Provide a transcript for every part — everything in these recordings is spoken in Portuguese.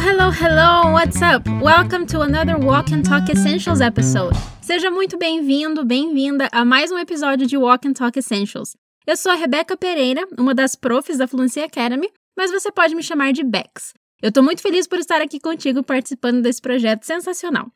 hello, hello! What's up? Welcome to another Walk and Talk Essentials episode. Seja muito bem-vindo, bem-vinda a mais um episódio de Walk and Talk Essentials. Eu sou a Rebeca Pereira, uma das profs da Fluency Academy, mas você pode me chamar de Bex. Eu tô muito feliz por estar aqui contigo participando desse projeto sensacional.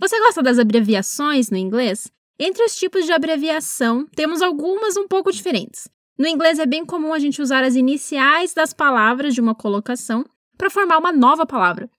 Você gosta das abreviações no inglês? Entre os tipos de abreviação, temos algumas um pouco diferentes. No inglês é bem comum a gente usar as iniciais das palavras de uma colocação para formar uma nova palavra.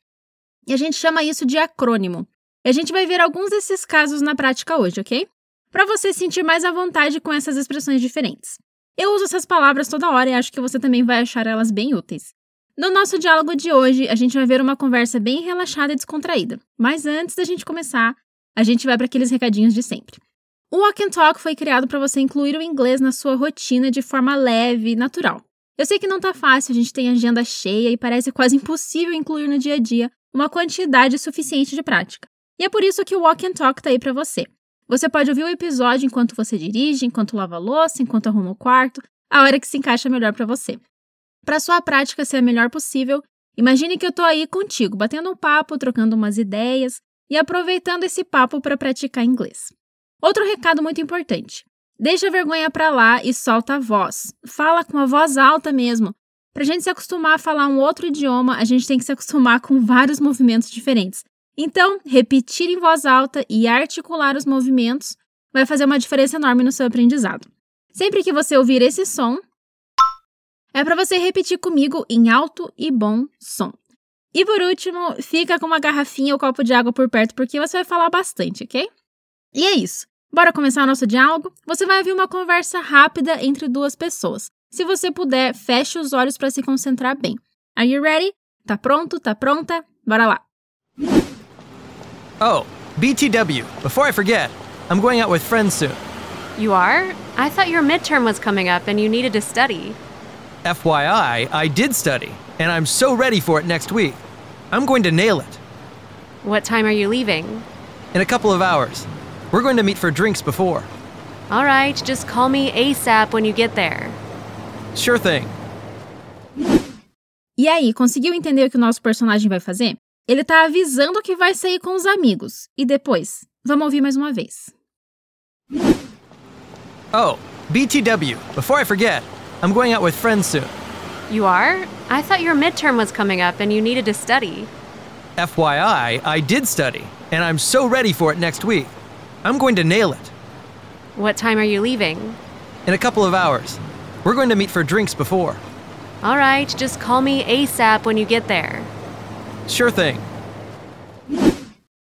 E a gente chama isso de acrônimo. E a gente vai ver alguns desses casos na prática hoje, ok? Para você sentir mais à vontade com essas expressões diferentes. Eu uso essas palavras toda hora e acho que você também vai achar elas bem úteis. No nosso diálogo de hoje, a gente vai ver uma conversa bem relaxada e descontraída. Mas antes da gente começar, a gente vai para aqueles recadinhos de sempre. O Walk and Talk foi criado para você incluir o inglês na sua rotina de forma leve e natural. Eu sei que não tá fácil, a gente tem agenda cheia e parece quase impossível incluir no dia a dia uma quantidade suficiente de prática. E é por isso que o Walk and Talk tá aí para você. Você pode ouvir o episódio enquanto você dirige, enquanto lava a louça, enquanto arruma o quarto, a hora que se encaixa melhor para você. Para sua prática ser a melhor possível, imagine que eu tô aí contigo, batendo um papo, trocando umas ideias e aproveitando esse papo para praticar inglês. Outro recado muito importante. Deixa a vergonha pra lá e solta a voz. Fala com a voz alta mesmo. Pra gente se acostumar a falar um outro idioma, a gente tem que se acostumar com vários movimentos diferentes. Então, repetir em voz alta e articular os movimentos vai fazer uma diferença enorme no seu aprendizado. Sempre que você ouvir esse som, é para você repetir comigo em alto e bom som. E por último, fica com uma garrafinha ou copo de água por perto porque você vai falar bastante, ok? E é isso. Bora começar o nosso diálogo? Você vai ouvir uma conversa rápida entre duas pessoas. Se você puder, feche os olhos para se concentrar bem. Are you ready? Tá pronto? Tá pronta? Bora lá. Oh, BTW, before I forget, I'm going out with friends soon. You are? I thought your midterm was coming up and you needed to study. FYI, I did study, and I'm so ready for it next week. I'm going to nail it. What time are you leaving? In a couple of hours. We're going to meet for drinks before. All right, just call me ASAP when you get there. Sure thing. E aí, conseguiu entender o que o nosso personagem vai fazer? Ele tá avisando que vai sair com os amigos. E depois? Vamos ouvir mais uma vez. Oh, BTW, before I forget, I'm going out with friends soon. You are? I thought your midterm was coming up and you needed to study. FYI, I did study, and I'm so ready for it next week. I'm going to nail it. What time are you leaving? In a couple of hours. We're going to meet for drinks before. All right, just call me ASAP when you get there. Sure thing.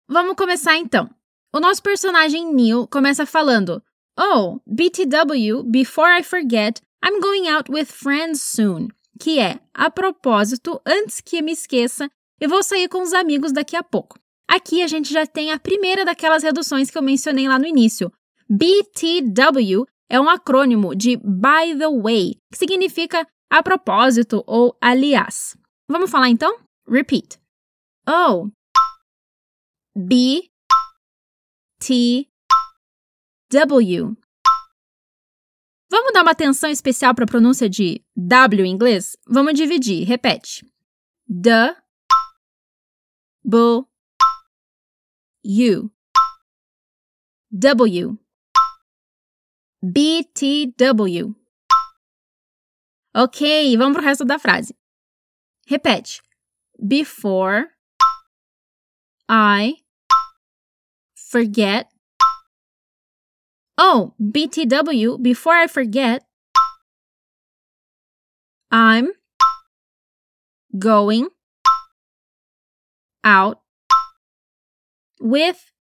Vamos começar então. O nosso personagem Neil começa falando: Oh, BTW, before I forget, I'm going out with friends soon. Que é, a propósito, antes que me esqueça, eu vou sair com os amigos daqui a pouco. Aqui a gente já tem a primeira daquelas reduções que eu mencionei lá no início. BTW é um acrônimo de By the Way, que significa a propósito ou aliás. Vamos falar então? Repeat. Oh. B. T. W. Vamos dar uma atenção especial para a pronúncia de W em inglês? Vamos dividir. Repete. The. B. U W BTW Ok, vamos pro resto da frase. Repete. Before I forget. Oh, BTW, before I forget. I'm going out with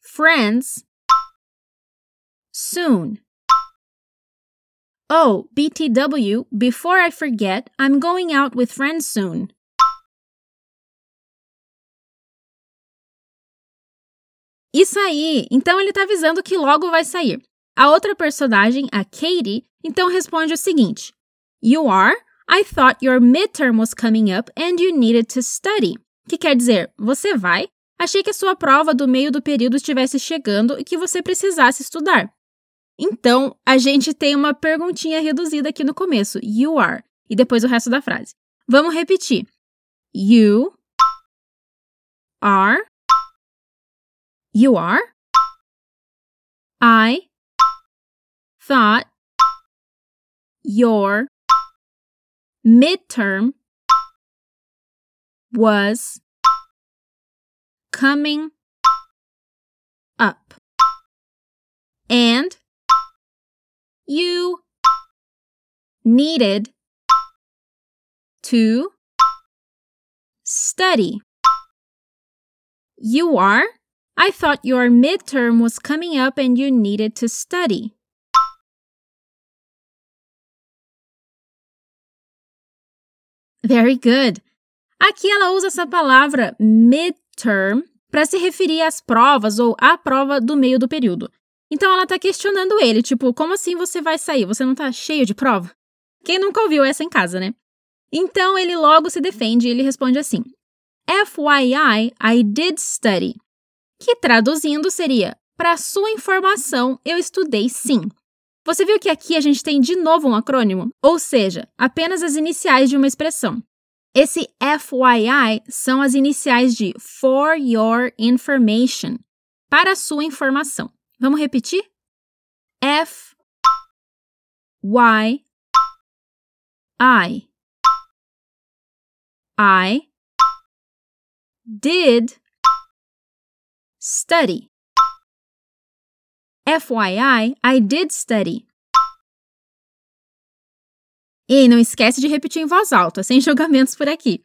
friends soon. Oh, BTW, before I forget, I'm going out with friends soon. Isso aí! Então ele tá avisando que logo vai sair. A outra personagem, a Katie, então responde o seguinte: You are? I thought your midterm was coming up and you needed to study. Que quer dizer, você vai? Achei que a sua prova do meio do período estivesse chegando e que você precisasse estudar. Então, a gente tem uma perguntinha reduzida aqui no começo, you are, e depois o resto da frase. Vamos repetir. You are. You are. I thought your midterm was coming up. And you needed to study. You are? I thought your midterm was coming up and you needed to study. Very good. Aqui ela usa essa palavra midterm para se referir às provas ou à prova do meio do período. Então ela está questionando ele, tipo, como assim você vai sair? Você não está cheio de prova? Quem nunca ouviu essa em casa, né? Então ele logo se defende e ele responde assim: FYI, I did study. Que traduzindo seria: para sua informação, eu estudei sim. Você viu que aqui a gente tem de novo um acrônimo, ou seja, apenas as iniciais de uma expressão. Esse FYI são as iniciais de For Your Information, para a sua informação. Vamos repetir? F Y I I did study. FYI, I did study. E não esquece de repetir em voz alta, sem julgamentos por aqui.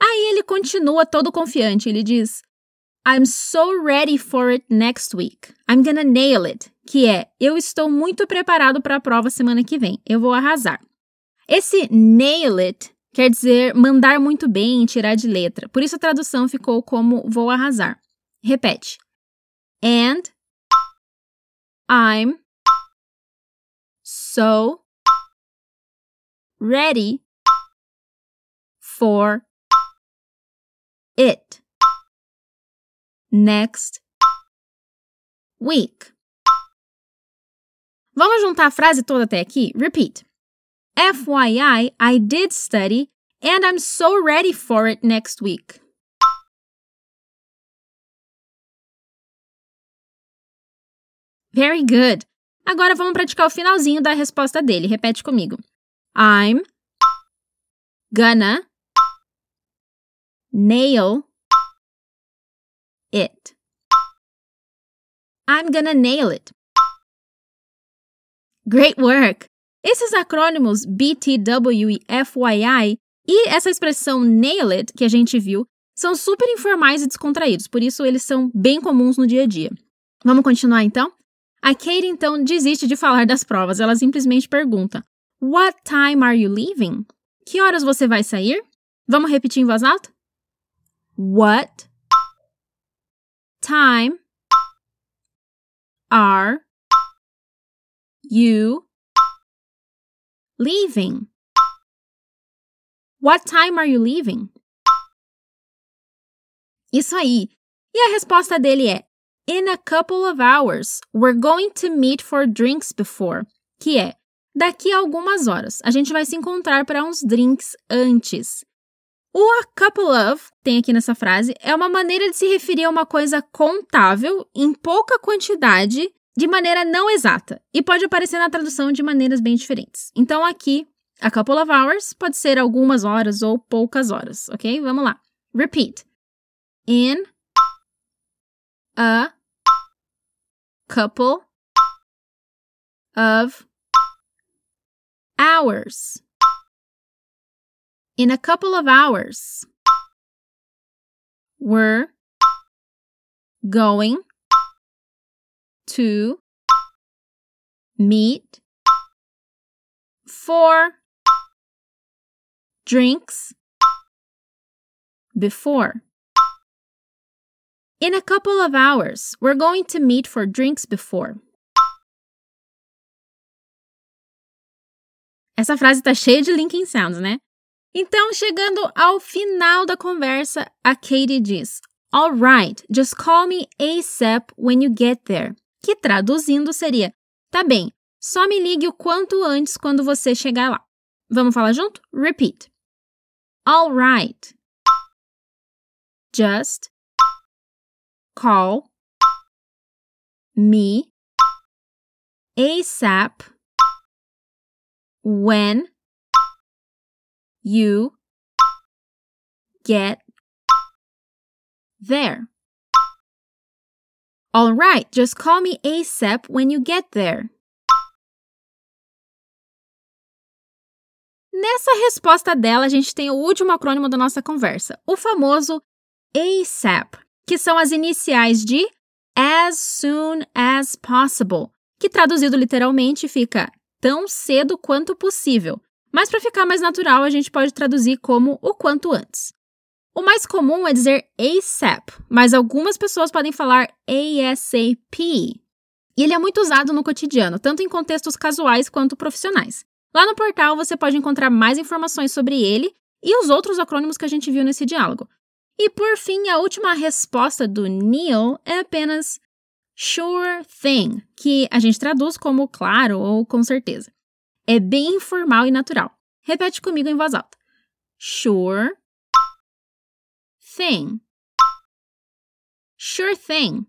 Aí ele continua todo confiante, ele diz: I'm so ready for it next week. I'm gonna nail it. Que é, eu estou muito preparado para a prova semana que vem. Eu vou arrasar. Esse nail it quer dizer mandar muito bem, tirar de letra. Por isso a tradução ficou como vou arrasar. Repete. And I'm so ready for it next week. Vamos juntar a frase toda até aqui? Repeat. FYI, I did study and I'm so ready for it next week. Very good. Agora vamos praticar o finalzinho da resposta dele. Repete comigo. I'm gonna nail it. I'm gonna nail it. Great work! Esses acrônimos BTW e FYI e essa expressão nail it que a gente viu são super informais e descontraídos, por isso eles são bem comuns no dia a dia. Vamos continuar então? A Kate então desiste de falar das provas, ela simplesmente pergunta: What time are you leaving? Que horas você vai sair? Vamos repetir em voz alta? What time are you leaving? What time are you leaving? Isso aí. E a resposta dele é In a couple of hours. We're going to meet for drinks before. Que é daqui a algumas horas. A gente vai se encontrar para uns drinks antes. O a couple of, tem aqui nessa frase, é uma maneira de se referir a uma coisa contável em pouca quantidade de maneira não exata e pode aparecer na tradução de maneiras bem diferentes. Então aqui, a couple of hours pode ser algumas horas ou poucas horas, ok? Vamos lá. Repeat. In a couple of hours. In a couple of hours. We're going to meet for drinks before. In a couple of hours, we're going to meet for drinks before. Essa frase tá cheia de linking sounds, né? Então, chegando ao final da conversa, a Katie diz: Alright, just call me ASAP when you get there que traduzindo seria: tá bem, só me ligue o quanto antes quando você chegar lá. Vamos falar junto? Repeat. All right. just call me ASAP when you get there. All right, just call me ASAP when you get there. Nessa resposta dela, a gente tem o último acrônimo da nossa conversa, o famoso ASAP, que são as iniciais de As Soon as Possible, que traduzido literalmente fica tão cedo quanto possível, mas para ficar mais natural, a gente pode traduzir como o quanto antes. O mais comum é dizer ASAP, mas algumas pessoas podem falar ASAP. E ele é muito usado no cotidiano, tanto em contextos casuais quanto profissionais. Lá no portal você pode encontrar mais informações sobre ele e os outros acrônimos que a gente viu nesse diálogo. E por fim, a última resposta do Neil é apenas sure thing, que a gente traduz como claro ou com certeza. É bem informal e natural. Repete comigo em voz alta. Sure thing. Sure thing.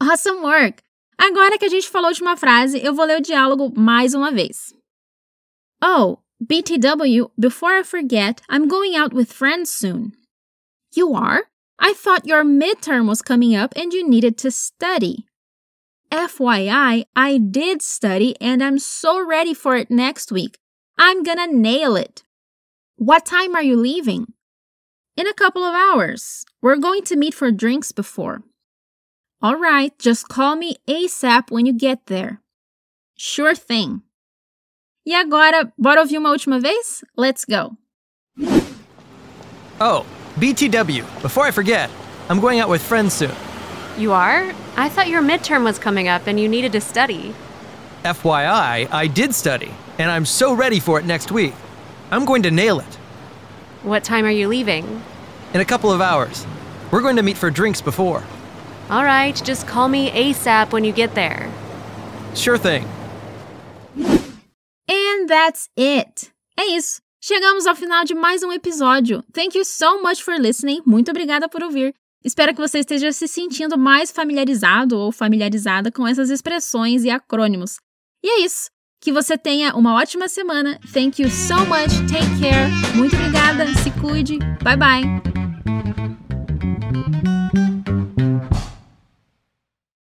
Awesome work! Agora que a gente falou de uma frase, eu vou ler o diálogo mais uma vez. Oh, BTW, before I forget, I'm going out with friends soon. You are? I thought your midterm was coming up and you needed to study. FYI, I did study and I'm so ready for it next week. I'm gonna nail it. What time are you leaving? In a couple of hours. We're going to meet for drinks before. All right, just call me ASAP when you get there. Sure thing. E agora, bora ouvir uma última vez? Let's go. Oh, BTW, before I forget, I'm going out with friends soon. You are? I thought your midterm was coming up and you needed to study. FYI, I did study, and I'm so ready for it next week. I'm going to nail it. What time are you leaving? In a couple of hours. We're going to meet for drinks before. All right, just call me ASAP when you get there. Sure thing. And that's it. É isso. Chegamos ao final de mais um episódio. Thank you so much for listening. Muito obrigada por ouvir. Espero que você esteja se sentindo mais familiarizado ou familiarizada com essas expressões e acrônimos. E é isso. Que você tenha uma ótima semana. Thank you so much. Take care. Muito obrigada. Se cuide. Bye bye.